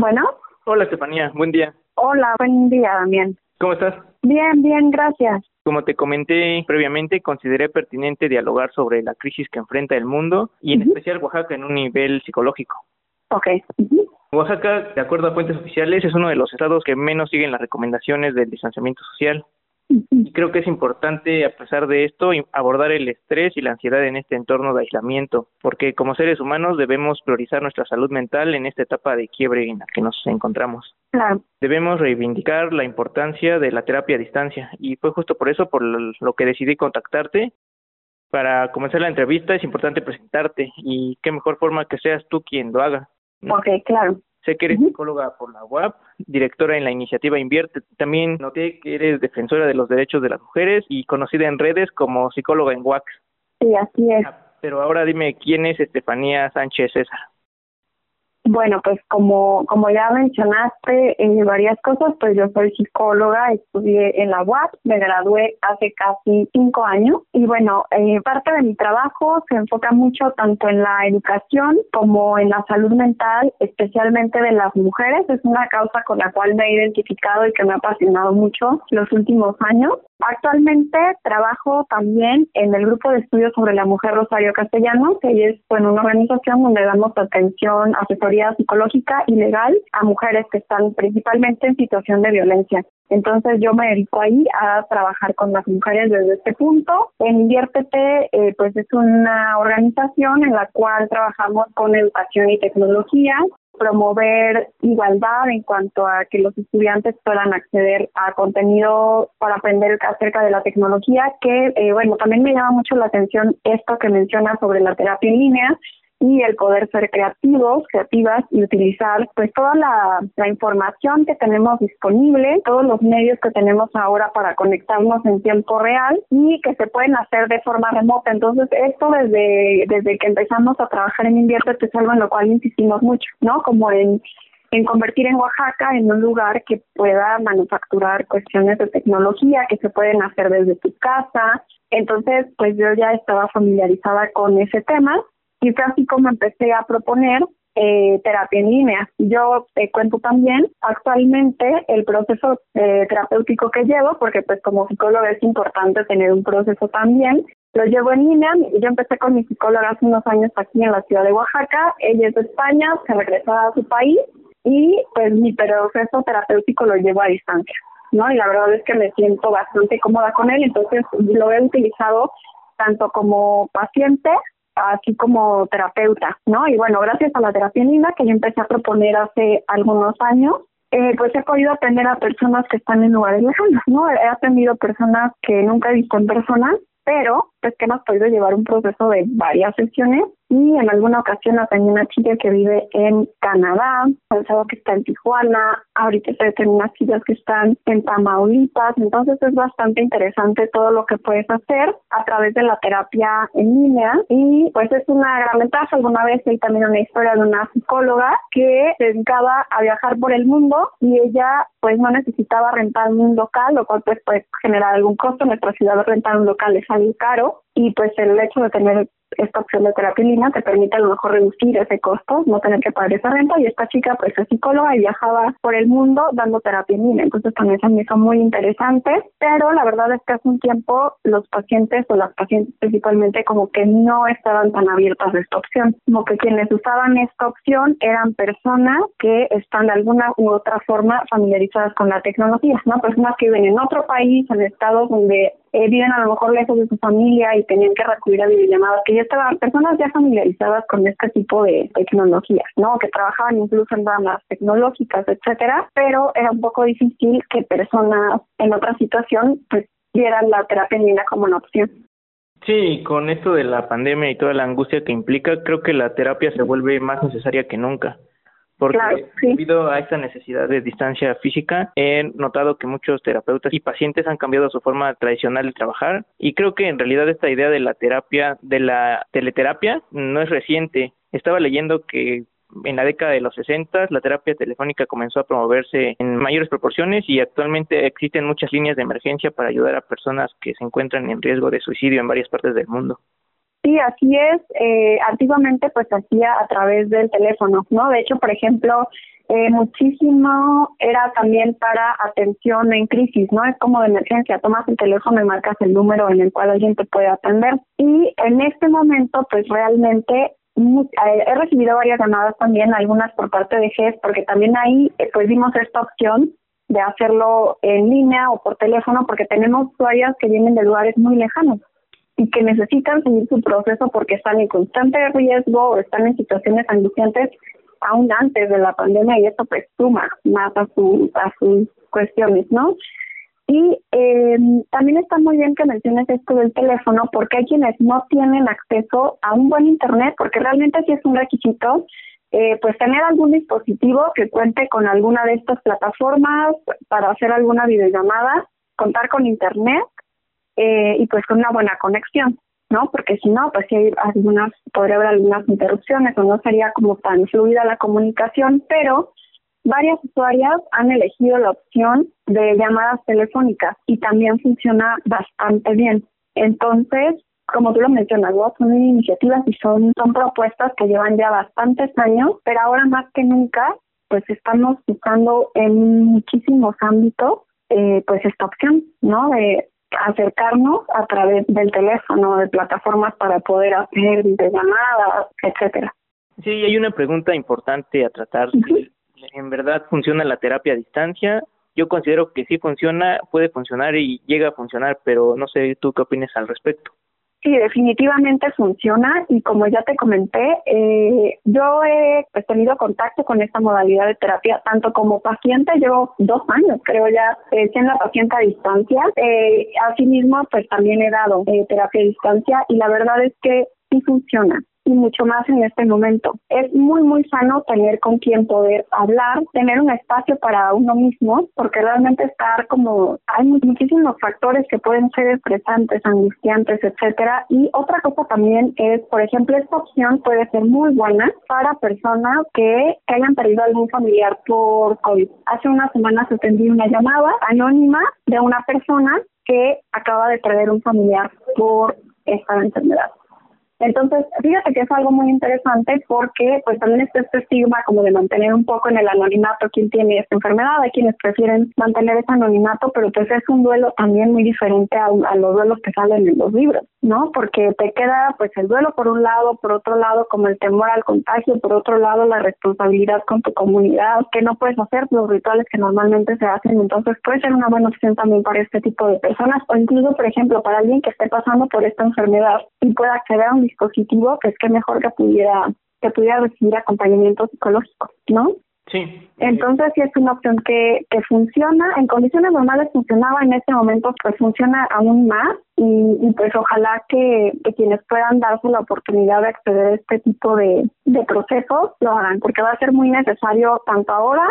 Bueno. Hola, Estefanía. Buen día. Hola, buen día, Damián. ¿Cómo estás? Bien, bien, gracias. Como te comenté previamente, consideré pertinente dialogar sobre la crisis que enfrenta el mundo y en especial Oaxaca en un nivel psicológico. Ok. Oaxaca, de acuerdo a fuentes oficiales, es uno de los estados que menos siguen las recomendaciones del distanciamiento social. Y creo que es importante, a pesar de esto, abordar el estrés y la ansiedad en este entorno de aislamiento, porque como seres humanos debemos priorizar nuestra salud mental en esta etapa de quiebre en la que nos encontramos. Claro. Debemos reivindicar la importancia de la terapia a distancia y fue justo por eso por lo que decidí contactarte. Para comenzar la entrevista es importante presentarte y qué mejor forma que seas tú quien lo haga. Ok, claro. Sé que eres psicóloga por la UAP, directora en la iniciativa Invierte. También noté que eres defensora de los derechos de las mujeres y conocida en redes como psicóloga en WAX. Sí, así es. Pero ahora dime, ¿quién es Estefanía Sánchez César? Bueno, pues como, como ya mencionaste en varias cosas, pues yo soy psicóloga, estudié en la UAP, me gradué hace casi cinco años y bueno, eh, parte de mi trabajo se enfoca mucho tanto en la educación como en la salud mental, especialmente de las mujeres. Es una causa con la cual me he identificado y que me ha apasionado mucho los últimos años. Actualmente trabajo también en el grupo de estudios sobre la mujer Rosario Castellanos, que es bueno, una organización donde damos atención, asesoría psicológica y legal a mujeres que están principalmente en situación de violencia. Entonces yo me dedico ahí a trabajar con las mujeres desde este punto. En Inviértete, eh, pues es una organización en la cual trabajamos con educación y tecnología, promover igualdad en cuanto a que los estudiantes puedan acceder a contenido para aprender acerca de la tecnología, que eh, bueno, también me llama mucho la atención esto que menciona sobre la terapia en línea, y el poder ser creativos, creativas y utilizar pues toda la, información que tenemos disponible, todos los medios que tenemos ahora para conectarnos en tiempo real y que se pueden hacer de forma remota. Entonces esto desde, desde que empezamos a trabajar en Invierte es algo en lo cual insistimos mucho, ¿no? Como en en convertir en Oaxaca en un lugar que pueda manufacturar cuestiones de tecnología que se pueden hacer desde tu casa. Entonces, pues yo ya estaba familiarizada con ese tema y fue así como empecé a proponer eh, terapia en línea. Yo te cuento también actualmente el proceso eh, terapéutico que llevo, porque pues como psicólogo es importante tener un proceso también. Lo llevo en línea. Yo empecé con mi psicóloga hace unos años aquí en la ciudad de Oaxaca. Ella es de España, se regresó a su país y pues mi proceso terapéutico lo llevo a distancia. ¿no? Y la verdad es que me siento bastante cómoda con él, entonces lo he utilizado tanto como paciente así como terapeuta, ¿no? Y bueno, gracias a la terapia linda que yo empecé a proponer hace algunos años, eh, pues he podido atender a personas que están en lugares lejanos, ¿no? He atendido personas que nunca he visto en persona, pero pues que hemos podido llevar un proceso de varias sesiones y en alguna ocasión atendí una chica que vive en Canadá, pensaba que está en Tijuana, ahorita estoy unas chicas que están en Tamaulipas, entonces es bastante interesante todo lo que puedes hacer a través de la terapia en línea y pues es una gran ventaja. Alguna vez hay también una historia de una psicóloga que se dedicaba a viajar por el mundo y ella pues no necesitaba rentar un local, lo cual pues puede generar algún costo. En nuestra ciudad rentar un local es algo caro y pues el hecho de tener esta opción de terapia en te permite a lo mejor reducir ese costo, no tener que pagar esa renta y esta chica pues es psicóloga y viajaba por el mundo dando terapia en línea, entonces también se me hizo muy interesante, pero la verdad es que hace un tiempo los pacientes o las pacientes principalmente como que no estaban tan abiertas a esta opción, como que quienes usaban esta opción eran personas que están de alguna u otra forma familiarizadas con la tecnología, ¿no? Personas que viven en otro país, en estados donde eh, viven a lo mejor lejos de su familia y tenían que recurrir a videollamadas, que ya estaban personas ya familiarizadas con este tipo de tecnologías, ¿no? Que trabajaban incluso en ramas tecnológicas, etcétera, pero era un poco difícil que personas en otra situación pues vieran la terapia en línea como una opción. Sí, con esto de la pandemia y toda la angustia que implica, creo que la terapia se vuelve más necesaria que nunca porque debido a esta necesidad de distancia física he notado que muchos terapeutas y pacientes han cambiado su forma tradicional de trabajar y creo que en realidad esta idea de la terapia, de la teleterapia, no es reciente. Estaba leyendo que en la década de los 60 la terapia telefónica comenzó a promoverse en mayores proporciones y actualmente existen muchas líneas de emergencia para ayudar a personas que se encuentran en riesgo de suicidio en varias partes del mundo. Sí, así es. Eh, antiguamente pues hacía a través del teléfono, ¿no? De hecho, por ejemplo, eh, muchísimo era también para atención en crisis, ¿no? Es como de emergencia, tomas el teléfono y marcas el número en el cual alguien te puede atender. Y en este momento, pues realmente eh, he recibido varias llamadas también, algunas por parte de GES, porque también ahí eh, pues vimos esta opción de hacerlo en línea o por teléfono, porque tenemos usuarias que vienen de lugares muy lejanos y que necesitan seguir su proceso porque están en constante riesgo o están en situaciones angustiantes aún antes de la pandemia y eso pues suma más a, su, a sus cuestiones, ¿no? Y eh, también está muy bien que menciones esto del teléfono porque hay quienes no tienen acceso a un buen internet porque realmente sí es un requisito eh, pues tener algún dispositivo que cuente con alguna de estas plataformas para hacer alguna videollamada, contar con internet eh, y pues con una buena conexión. ¿no? Porque si no, pues sí hay algunas, podría haber algunas interrupciones o no sería como tan fluida la comunicación, pero varias usuarias han elegido la opción de llamadas telefónicas y también funciona bastante bien. Entonces, como tú lo mencionas, son iniciativas y son, son propuestas que llevan ya bastantes años, pero ahora más que nunca, pues estamos buscando en muchísimos ámbitos, eh, pues esta opción, ¿no? De acercarnos a través del teléfono, de plataformas para poder hacer llamadas, etcétera. Sí, hay una pregunta importante a tratar. ¿En verdad funciona la terapia a distancia? Yo considero que sí funciona, puede funcionar y llega a funcionar, pero no sé tú qué opinas al respecto. Sí, definitivamente funciona y como ya te comenté, eh, yo he pues, tenido contacto con esta modalidad de terapia tanto como paciente, llevo dos años creo ya eh, siendo paciente a distancia, eh, asimismo pues también he dado eh, terapia a distancia y la verdad es que sí funciona y mucho más en este momento. Es muy, muy sano tener con quien poder hablar, tener un espacio para uno mismo, porque realmente estar como, hay muchísimos factores que pueden ser estresantes, angustiantes, etcétera. Y otra cosa también es, por ejemplo, esta opción puede ser muy buena para personas que, hayan perdido algún familiar por COVID. Hace unas semanas atendí una llamada anónima de una persona que acaba de perder un familiar por esta enfermedad. Entonces, fíjate que es algo muy interesante porque pues también está este estigma como de mantener un poco en el anonimato quién tiene esta enfermedad, hay quienes prefieren mantener ese anonimato, pero pues es un duelo también muy diferente a, a los duelos que salen en los libros, ¿no? Porque te queda pues el duelo por un lado, por otro lado como el temor al contagio, por otro lado la responsabilidad con tu comunidad, que no puedes hacer los rituales que normalmente se hacen, entonces puede ser una buena opción también para este tipo de personas. O incluso, por ejemplo, para alguien que esté pasando por esta enfermedad y pueda acceder a un dispositivo, pues que mejor que pudiera que pudiera recibir acompañamiento psicológico, ¿no? Sí. Entonces sí es una opción que, que funciona, en condiciones normales funcionaba, en este momento pues funciona aún más y, y pues ojalá que, que, quienes puedan darse la oportunidad de acceder a este tipo de, de procesos lo hagan, porque va a ser muy necesario tanto ahora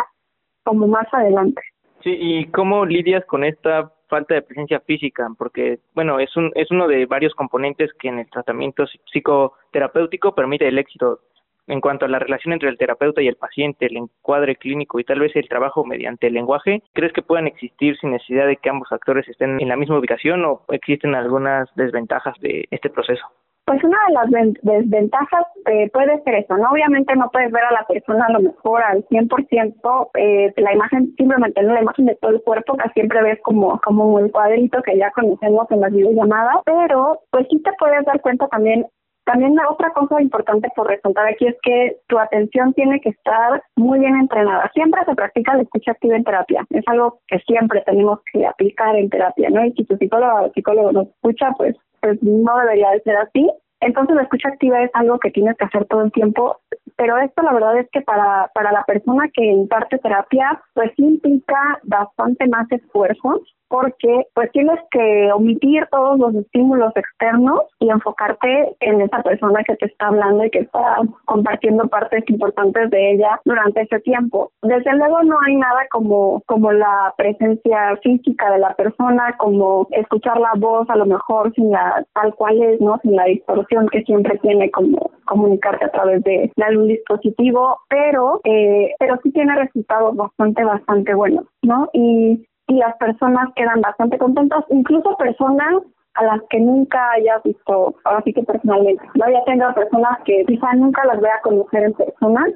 como más adelante. Sí, ¿y cómo lidias con esta falta de presencia física, porque, bueno, es, un, es uno de varios componentes que en el tratamiento psicoterapéutico permite el éxito. En cuanto a la relación entre el terapeuta y el paciente, el encuadre clínico y tal vez el trabajo mediante el lenguaje, ¿crees que puedan existir sin necesidad de que ambos actores estén en la misma ubicación o existen algunas desventajas de este proceso? Pues una de las desventajas eh, puede ser eso, ¿no? Obviamente no puedes ver a la persona a lo mejor al 100%, eh, la imagen, simplemente no la imagen de todo el cuerpo, que siempre ves como, como un cuadrito que ya conocemos en las videollamadas, pero pues sí te puedes dar cuenta también también otra cosa importante por resaltar aquí es que tu atención tiene que estar muy bien entrenada. Siempre se practica la escucha activa en terapia. Es algo que siempre tenemos que aplicar en terapia, ¿no? Y si tu psicólogo o psicólogo nos escucha, pues pues no debería de ser así. Entonces la escucha activa es algo que tienes que hacer todo el tiempo, pero esto la verdad es que para, para la persona que imparte terapia, pues implica bastante más esfuerzo porque pues tienes que omitir todos los estímulos externos y enfocarte en esa persona que te está hablando y que está compartiendo partes importantes de ella durante ese tiempo. Desde luego no hay nada como, como la presencia física de la persona, como escuchar la voz a lo mejor sin la tal cual es, ¿no? Sin la distorsión que siempre tiene como comunicarte a través de, algún dispositivo, pero eh, pero sí tiene resultados bastante bastante buenos, ¿no? Y y las personas quedan bastante contentas, incluso personas a las que nunca hayas visto, ahora sí que personalmente, ¿no? Ya tengo personas que quizá nunca las voy a conocer en persona,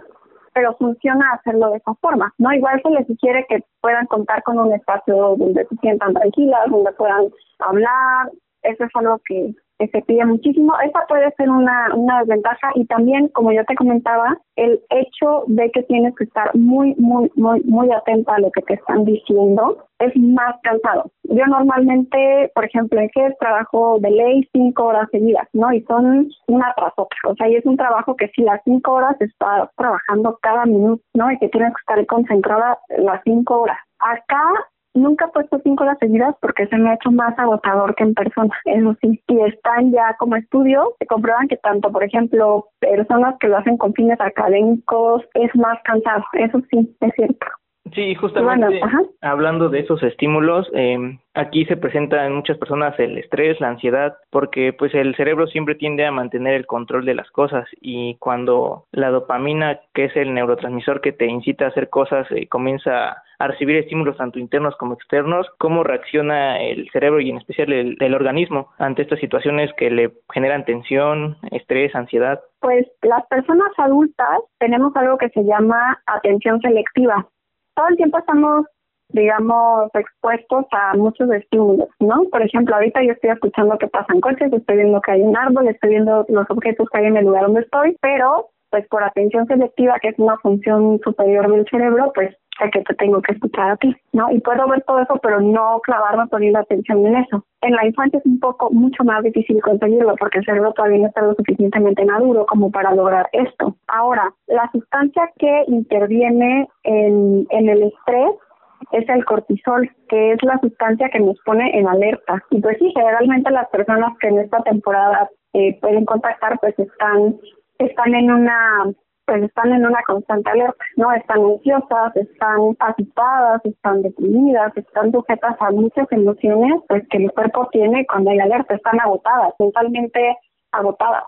pero funciona hacerlo de esa forma, ¿no? Igual se les sugiere que puedan contar con un espacio donde se sientan tranquilas, donde puedan hablar, eso es algo que se pide muchísimo. Esa puede ser una, una desventaja y también, como yo te comentaba, el hecho de que tienes que estar muy, muy, muy, muy atenta a lo que te están diciendo es más cansado. Yo normalmente, por ejemplo, en que trabajo de ley cinco horas seguidas, ¿no? Y son una tras otra. O sea, y es un trabajo que si las cinco horas estás trabajando cada minuto, ¿no? Y que tienes que estar concentrada las cinco horas. Acá Nunca he puesto cinco horas seguidas porque se me ha hecho más agotador que en persona, eso sí. Y están ya como estudios, se comprueban que tanto, por ejemplo, personas que lo hacen con fines académicos, es más cansado, eso sí, es cierto. Sí, justamente hablando de esos estímulos, eh, aquí se presenta en muchas personas el estrés, la ansiedad, porque pues el cerebro siempre tiende a mantener el control de las cosas y cuando la dopamina, que es el neurotransmisor que te incita a hacer cosas, eh, comienza a recibir estímulos tanto internos como externos, cómo reacciona el cerebro y en especial el, el organismo ante estas situaciones que le generan tensión, estrés, ansiedad. Pues las personas adultas tenemos algo que se llama atención selectiva todo el tiempo estamos, digamos, expuestos a muchos estímulos, ¿no? Por ejemplo, ahorita yo estoy escuchando que pasan coches, estoy viendo que hay un árbol, estoy viendo los objetos que hay en el lugar donde estoy, pero pues por atención selectiva, que es una función superior del cerebro, pues sé que te tengo que escuchar a ti, ¿no? Y puedo ver todo eso, pero no clavarme poniendo atención en eso. En la infancia es un poco mucho más difícil conseguirlo porque el cerebro todavía no está lo suficientemente maduro como para lograr esto. Ahora, la sustancia que interviene en, en el estrés es el cortisol, que es la sustancia que nos pone en alerta. Y pues sí, generalmente las personas que en esta temporada eh, pueden contactar, pues están, están en una pues están en una constante alerta, ¿no? Están ansiosas, están agitadas, están deprimidas, están sujetas a muchas emociones pues que el cuerpo tiene cuando hay alerta, están agotadas, mentalmente agotadas.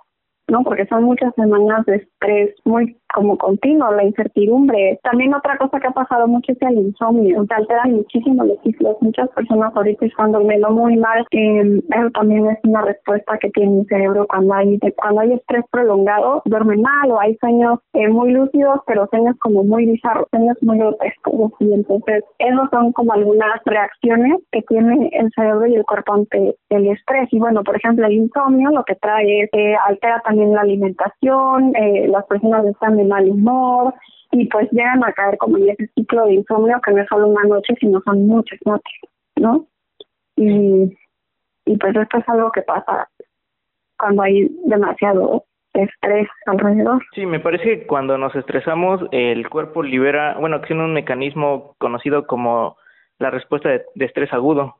¿No? Porque son muchas semanas de estrés muy como continuo, la incertidumbre. También otra cosa que ha pasado mucho es el insomnio, se alteran muchísimo los ciclos. Muchas personas ahorita están durmiendo muy mal, eh, eso también es una respuesta que tiene el cerebro cuando hay cuando hay estrés prolongado, duermen mal o hay sueños eh, muy lúcidos, pero sueños como muy bizarros, sueños muy grotescos. Y entonces, esos son como algunas reacciones que tiene el cerebro y el cuerpo ante el estrés. Y bueno, por ejemplo, el insomnio lo que trae es que altera también la alimentación, eh, las personas están de mal humor y pues llegan a caer como en ese ciclo de insomnio que no es solo una noche, sino son muchas noches, ¿no? Y, y pues esto es algo que pasa cuando hay demasiado estrés alrededor. Sí, me parece que cuando nos estresamos el cuerpo libera, bueno, tiene un mecanismo conocido como la respuesta de estrés agudo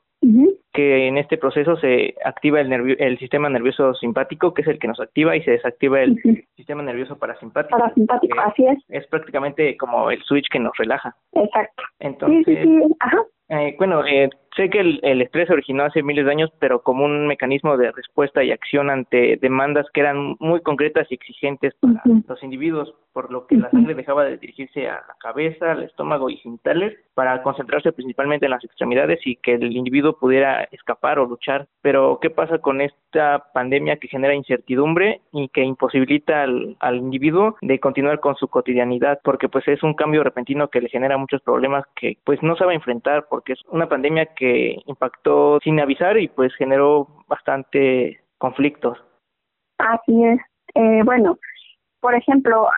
que en este proceso se activa el, el sistema nervioso simpático, que es el que nos activa, y se desactiva el sistema nervioso parasimpático. Parasimpático, así es. Es prácticamente como el switch que nos relaja. Exacto. Entonces, sí, sí, sí. Ajá. Eh, bueno, eh, sé que el, el, estrés originó hace miles de años, pero como un mecanismo de respuesta y acción ante demandas que eran muy concretas y exigentes para los individuos, por lo que la sangre dejaba de dirigirse a la cabeza, al estómago y genitales para concentrarse principalmente en las extremidades y que el individuo pudiera escapar o luchar. Pero, ¿qué pasa con esta pandemia que genera incertidumbre y que imposibilita al, al individuo de continuar con su cotidianidad? Porque, pues, es un cambio repentino que le genera muchos problemas que, pues, no sabe enfrentar porque es una pandemia que impactó sin avisar y, pues, generó bastante conflictos. Así es. Eh, bueno, por ejemplo,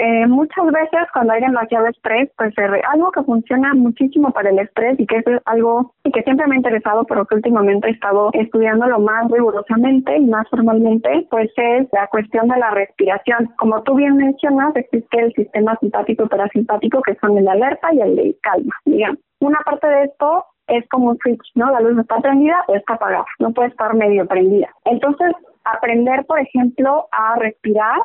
eh, muchas veces cuando hay demasiado estrés, pues algo que funciona muchísimo para el estrés y que es algo y que siempre me ha interesado, pero que últimamente he estado estudiándolo más rigurosamente y más formalmente, pues es la cuestión de la respiración. Como tú bien mencionas, existe el sistema simpático y parasimpático que son el alerta y el calma, digamos. Una parte de esto es como un switch, ¿no? La luz está prendida o está apagada, no puede estar medio prendida. Entonces, aprender, por ejemplo, a respirar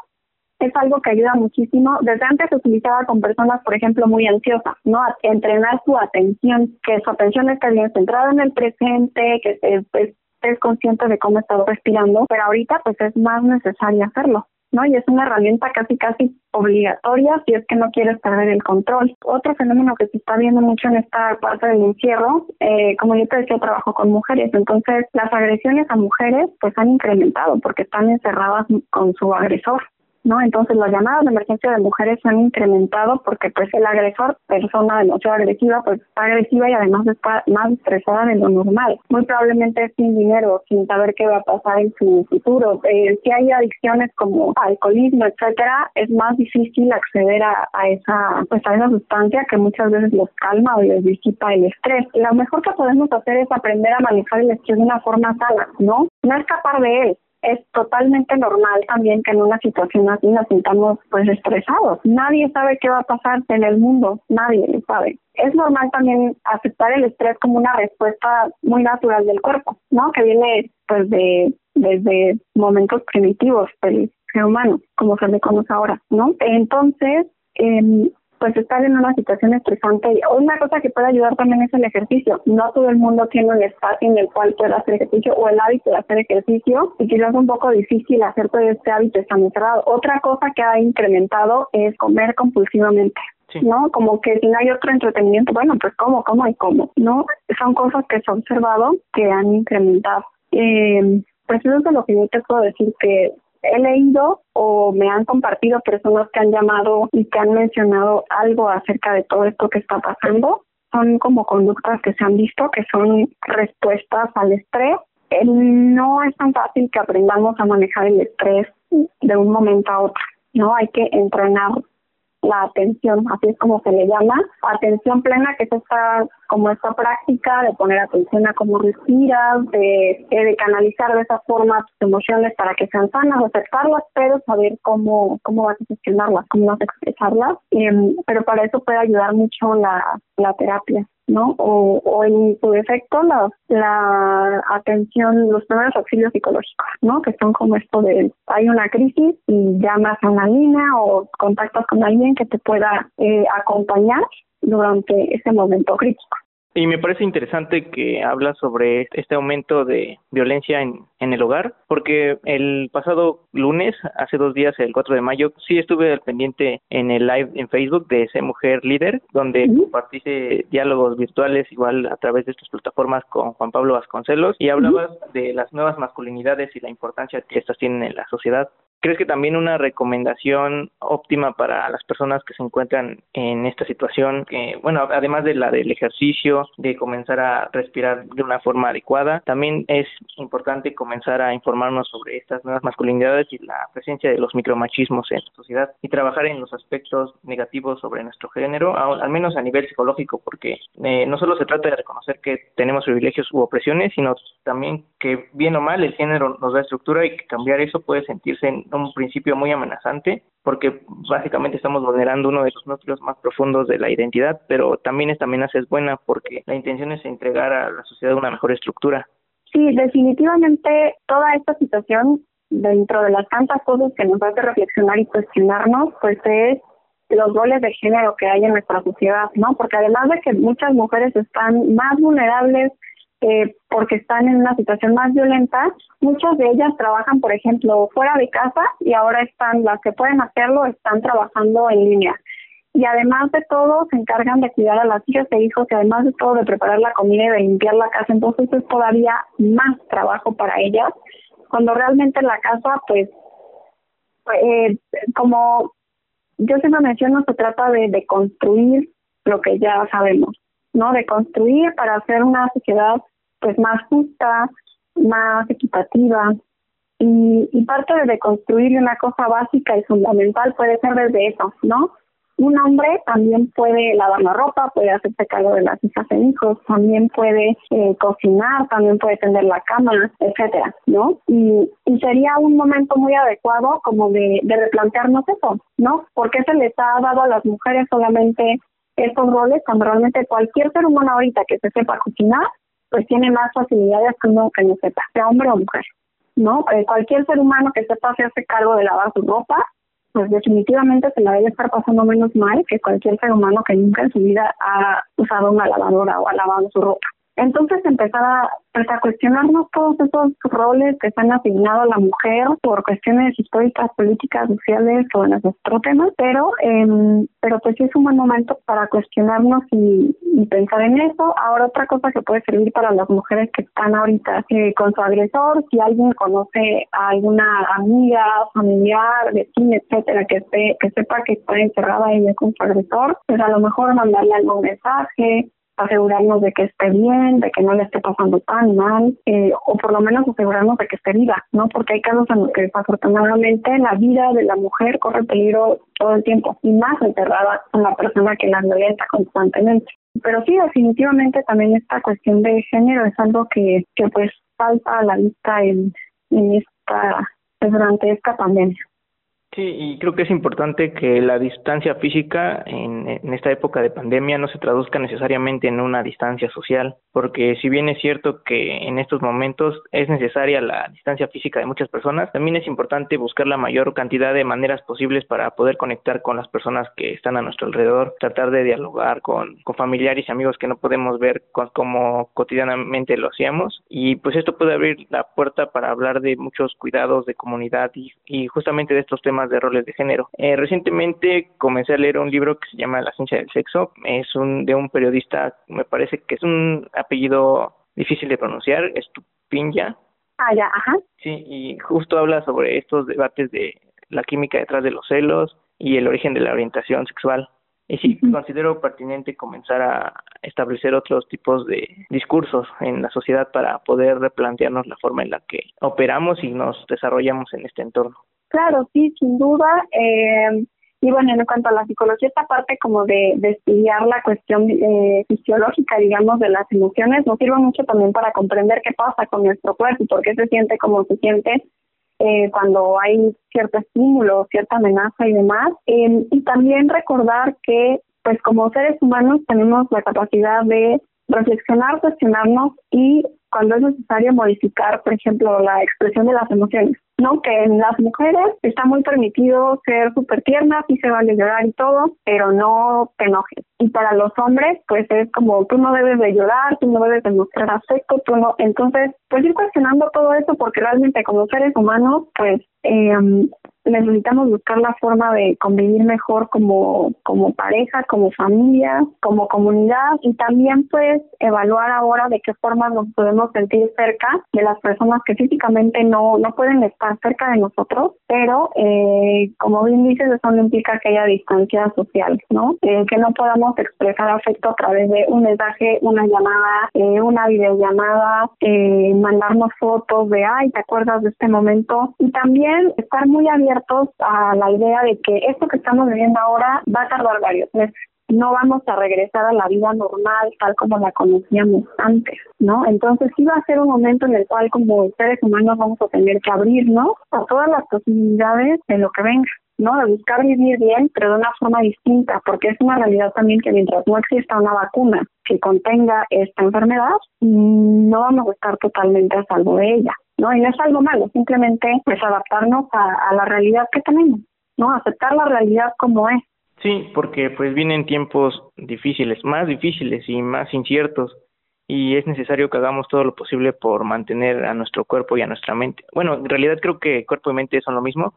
es algo que ayuda muchísimo. Desde antes se utilizaba con personas, por ejemplo, muy ansiosas, ¿no? entrenar su atención, que su atención esté bien centrada en el presente, que estés consciente de cómo está respirando, pero ahorita pues es más necesario hacerlo. ¿No? Y es una herramienta casi casi obligatoria si es que no quieres perder el control. Otro fenómeno que se está viendo mucho en esta parte del encierro, eh, como yo te decía, trabajo con mujeres, entonces las agresiones a mujeres pues han incrementado porque están encerradas con su agresor. ¿No? Entonces las llamadas de emergencia de mujeres se han incrementado porque pues el agresor, persona demasiado agresiva, pues está agresiva y además está más estresada de lo normal. Muy probablemente sin dinero, sin saber qué va a pasar en su futuro. Eh, si hay adicciones como alcoholismo, etcétera, es más difícil acceder a, a esa pues a esa sustancia que muchas veces los calma o les disipa el estrés. Lo mejor que podemos hacer es aprender a manejar el estrés de una forma sana, ¿no? No escapar de él, es totalmente normal también que en una situación así nos sintamos pues estresados. Nadie sabe qué va a pasar en el mundo, nadie lo sabe. Es normal también aceptar el estrés como una respuesta muy natural del cuerpo, ¿no? Que viene pues de desde momentos primitivos del ser humano, como se le conoce ahora, ¿no? Entonces, eh, pues estar en una situación estresante. Una cosa que puede ayudar también es el ejercicio. No todo el mundo tiene un espacio en el cual pueda hacer ejercicio o el hábito de hacer ejercicio y quizás es un poco difícil hacer todo este hábito tan cerrado. Otra cosa que ha incrementado es comer compulsivamente. ¿no? Como que si no hay otro entretenimiento, bueno, pues cómo, cómo y cómo, ¿no? Son cosas que se han observado que han incrementado. Eh, pues eso es lo que yo te puedo decir que he leído o me han compartido personas que han llamado y que han mencionado algo acerca de todo esto que está pasando. Son como conductas que se han visto que son respuestas al estrés. No es tan fácil que aprendamos a manejar el estrés de un momento a otro. No hay que entrenar la atención, así es como se le llama, atención plena, que es esta, como esta práctica de poner atención a cómo respiras, de, eh, de canalizar de esa forma tus emociones para que sean sanas, aceptarlas, pero saber cómo, cómo vas a gestionarlas, cómo vas a expresarlas, em, pero para eso puede ayudar mucho la, la terapia. ¿No? O, o en su defecto la, la atención, los primeros auxilios psicológicos, ¿no? Que son como esto de hay una crisis y llamas a una línea o contactas con alguien que te pueda eh, acompañar durante ese momento crítico. Y me parece interesante que habla sobre este aumento de violencia en, en el hogar, porque el pasado lunes, hace dos días, el 4 de mayo, sí estuve al pendiente en el live en Facebook de esa mujer líder, donde compartiste diálogos virtuales igual a través de estas plataformas con Juan Pablo Vasconcelos y hablabas de las nuevas masculinidades y la importancia que estas tienen en la sociedad. ¿Crees que también una recomendación óptima para las personas que se encuentran en esta situación, que, bueno, además de la del ejercicio, de comenzar a respirar de una forma adecuada, también es importante comenzar a informarnos sobre estas nuevas masculinidades y la presencia de los micromachismos en sociedad y trabajar en los aspectos negativos sobre nuestro género, al menos a nivel psicológico, porque eh, no solo se trata de reconocer que tenemos privilegios u opresiones, sino también que bien o mal el género nos da estructura y que cambiar eso puede sentirse en un principio muy amenazante porque básicamente estamos vulnerando uno de los núcleos más profundos de la identidad, pero también esta amenaza es buena porque la intención es entregar a la sociedad una mejor estructura. Sí, definitivamente toda esta situación dentro de las tantas cosas que nos hace reflexionar y cuestionarnos, pues es los roles de género que hay en nuestra sociedad, ¿no? Porque además de que muchas mujeres están más vulnerables eh, porque están en una situación más violenta, muchas de ellas trabajan, por ejemplo, fuera de casa y ahora están, las que pueden hacerlo, están trabajando en línea. Y además de todo, se encargan de cuidar a las hijas e hijos y además de todo, de preparar la comida y de limpiar la casa. Entonces es todavía más trabajo para ellas, cuando realmente en la casa, pues, eh, como yo siempre menciono, se trata de construir lo que ya sabemos, ¿no? De construir para hacer una sociedad pues más justa, más equitativa. Y, y parte de construir una cosa básica y fundamental puede ser desde eso, ¿no? Un hombre también puede lavar la ropa, puede hacerse cargo de las hijas e hijos, también puede eh, cocinar, también puede tender la cama, etcétera, ¿no? Y, y sería un momento muy adecuado como de, replantearnos eso, ¿no? ¿Por qué se les ha dado a las mujeres solamente estos roles cuando realmente cualquier ser humano ahorita que se sepa cocinar pues tiene más facilidades que uno que no sepa, sea hombre o mujer, ¿no? Eh, cualquier ser humano que sepa hacerse cargo de lavar su ropa, pues definitivamente se la debe estar pasando menos mal que cualquier ser humano que nunca en su vida ha usado una lavadora o ha lavado su ropa. Entonces empezar a, pues, a cuestionarnos todos esos roles que se han asignado a la mujer por cuestiones históricas, políticas, sociales o en otros temas, pero eh, pero pues sí es un buen momento para cuestionarnos y, pensar en eso. Ahora otra cosa que puede servir para las mujeres que están ahorita eh, con su agresor, si alguien conoce a alguna amiga, familiar, vecina, etcétera, que esté, que sepa que está encerrada ella con su agresor, pues a lo mejor mandarle algún mensaje, asegurarnos de que esté bien, de que no le esté pasando tan mal, eh, o por lo menos asegurarnos de que esté viva, ¿no? Porque hay casos en los que desafortunadamente la vida de la mujer corre peligro todo el tiempo, y más enterrada con la persona que la violenta constantemente. Pero sí, definitivamente también esta cuestión de género es algo que, que pues falta a la vista en, en esta, durante esta pandemia. Sí, y creo que es importante que la distancia física en, esta época de pandemia no se traduzca necesariamente en una distancia social, porque si bien es cierto que en estos momentos es necesaria la distancia física de muchas personas, también es importante buscar la mayor cantidad de maneras posibles para poder conectar con las personas que están a nuestro alrededor, tratar de dialogar con, con familiares y amigos que no podemos ver como cotidianamente lo hacíamos, y pues esto puede abrir la puerta para hablar de muchos cuidados de comunidad y, y justamente de estos temas de roles de género. Eh, recientemente comencé a leer un libro que se llama La ciencia del sexo. Es un de un periodista, me parece que es un apellido difícil de pronunciar, Estupinya. Ah, ya, ajá. Sí, y justo habla sobre estos debates de la química detrás de los celos y el origen de la orientación sexual. Y sí, considero pertinente comenzar a establecer otros tipos de discursos en la sociedad para poder replantearnos la forma en la que operamos y nos desarrollamos en este entorno. Claro, sí, sin duda. Eh, y bueno, en cuanto a la psicología, esta parte como de, estudiar la cuestión eh, fisiológica, digamos, de las emociones, nos sirve mucho también para comprender qué pasa con nuestro cuerpo por qué se siente como se siente eh, cuando hay cierto estímulo, cierta amenaza y demás. Eh, y también recordar que, pues como seres humanos, tenemos la capacidad de reflexionar, cuestionarnos y cuando es necesario modificar, por ejemplo, la expresión de las emociones. ¿no? Que en las mujeres está muy permitido ser súper tiernas y se vale llorar y todo, pero no te enojes. Y para los hombres, pues es como tú no debes de llorar, tú no debes de mostrar afecto, tú no. Entonces, pues ir cuestionando todo eso porque realmente como seres humanos, pues eh, necesitamos buscar la forma de convivir mejor como, como pareja, como familia, como comunidad y también pues evaluar ahora de qué forma nos podemos sentir cerca de las personas que físicamente no, no pueden estar cerca de nosotros, pero eh, como bien dices, eso no implica que haya distancia social, ¿no? Eh, que no podamos expresar afecto a través de un mensaje, una llamada, eh, una videollamada, eh, mandarnos fotos de, ay, ¿te acuerdas de este momento? Y también estar muy abiertos a la idea de que esto que estamos viviendo ahora va a tardar varios meses. No vamos a regresar a la vida normal tal como la conocíamos antes, ¿no? Entonces sí va a ser un momento en el cual como seres humanos vamos a tener que abrirnos a todas las posibilidades de lo que venga. ¿no? De buscar vivir bien, pero de una forma distinta, porque es una realidad también que mientras no exista una vacuna que contenga esta enfermedad, no vamos a estar totalmente a salvo de ella. ¿no? Y no es algo malo, simplemente pues adaptarnos a, la realidad que tenemos, ¿no? Aceptar la realidad como es. Sí, porque pues vienen tiempos difíciles, más difíciles y más inciertos y es necesario que hagamos todo lo posible por mantener a nuestro cuerpo y a nuestra mente. Bueno, en realidad creo que cuerpo y mente son lo mismo,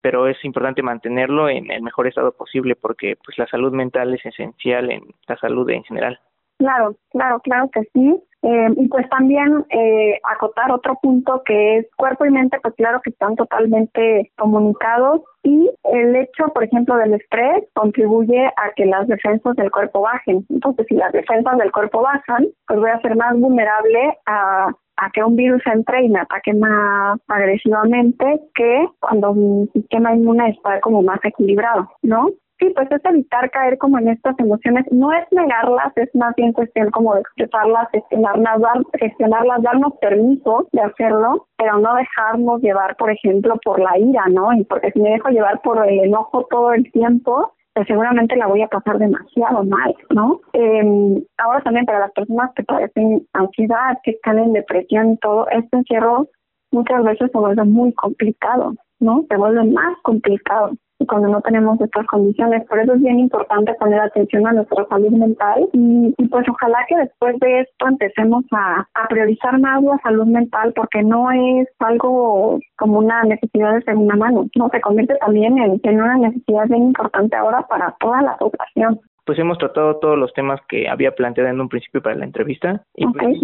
pero es importante mantenerlo en el mejor estado posible porque pues la salud mental es esencial en la salud en general. Claro, claro, claro que sí. Eh, y pues también eh, acotar otro punto que es cuerpo y mente, pues claro que están totalmente comunicados y el hecho, por ejemplo, del estrés contribuye a que las defensas del cuerpo bajen. Entonces, si las defensas del cuerpo bajan, pues voy a ser más vulnerable a, a que un virus entre y me ataque más agresivamente que cuando mi sistema inmune está como más equilibrado, ¿no? Sí, pues es evitar caer como en estas emociones, no es negarlas, es más bien cuestión como de expresarlas, gestionarlas, dar, gestionarlas, darnos permiso de hacerlo, pero no dejarnos llevar, por ejemplo, por la ira, ¿no? Y porque si me dejo llevar por el enojo todo el tiempo, pues seguramente la voy a pasar demasiado mal, ¿no? Eh, ahora también para las personas que padecen ansiedad, que están en depresión y todo, este encierro muchas veces se vuelve muy complicado, ¿no? Se vuelve más complicado cuando no tenemos estas condiciones. Por eso es bien importante poner atención a nuestra salud mental y, pues ojalá que después de esto empecemos a, a, priorizar más la salud mental porque no es algo como una necesidad de segunda mano, no se convierte también en, en una necesidad bien importante ahora para toda la población pues hemos tratado todos los temas que había planteado en un principio para la entrevista. Y pues,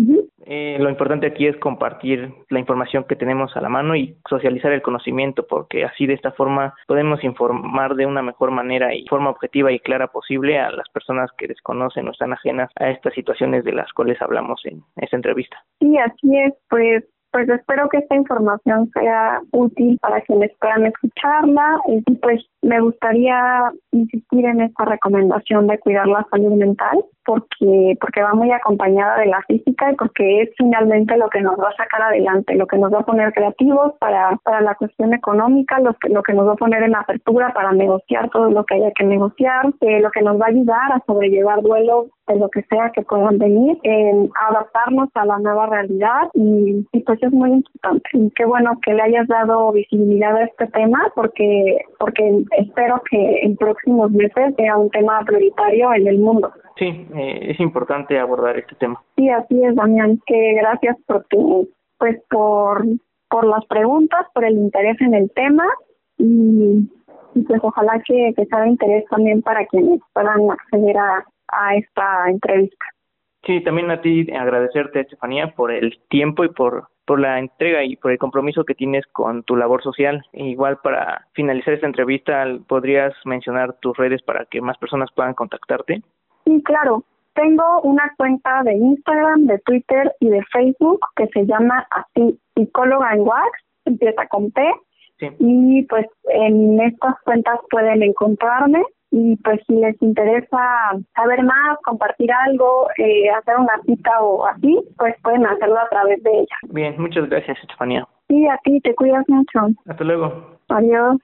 eh, lo importante aquí es compartir la información que tenemos a la mano y socializar el conocimiento, porque así de esta forma podemos informar de una mejor manera y forma objetiva y clara posible a las personas que desconocen o están ajenas a estas situaciones de las cuales hablamos en esta entrevista. Sí, así es, pues pues espero que esta información sea útil para quienes puedan escucharla y pues me gustaría insistir en esta recomendación de cuidar la salud mental porque porque va muy acompañada de la física y porque es finalmente lo que nos va a sacar adelante, lo que nos va a poner creativos para para la cuestión económica, lo que lo que nos va a poner en apertura para negociar todo lo que haya que negociar, eh, lo que nos va a ayudar a sobrellevar duelos de lo que sea que puedan venir, en adaptarnos a la nueva realidad y, y pues es muy importante. Y qué bueno que le hayas dado visibilidad a este tema porque porque espero que en próximos meses sea un tema prioritario en el mundo. Sí, eh, es importante abordar este tema. Sí, así es, Damián. Que gracias por tu, pues por, por las preguntas, por el interés en el tema y, pues ojalá que, que sea de interés también para quienes puedan acceder a, a esta entrevista. Sí, también a ti agradecerte, Estefanía, por el tiempo y por por la entrega y por el compromiso que tienes con tu labor social. igual para finalizar esta entrevista, ¿podrías mencionar tus redes para que más personas puedan contactarte? Sí, claro. Tengo una cuenta de Instagram, de Twitter y de Facebook que se llama así psicóloga en wax, empieza con P. Y pues en estas cuentas pueden encontrarme y pues si les interesa saber más, compartir algo, eh, hacer una cita o así, pues pueden hacerlo a través de ella. Bien, muchas gracias, Estefanía. Sí, a ti, te cuidas mucho. Hasta luego. Adiós.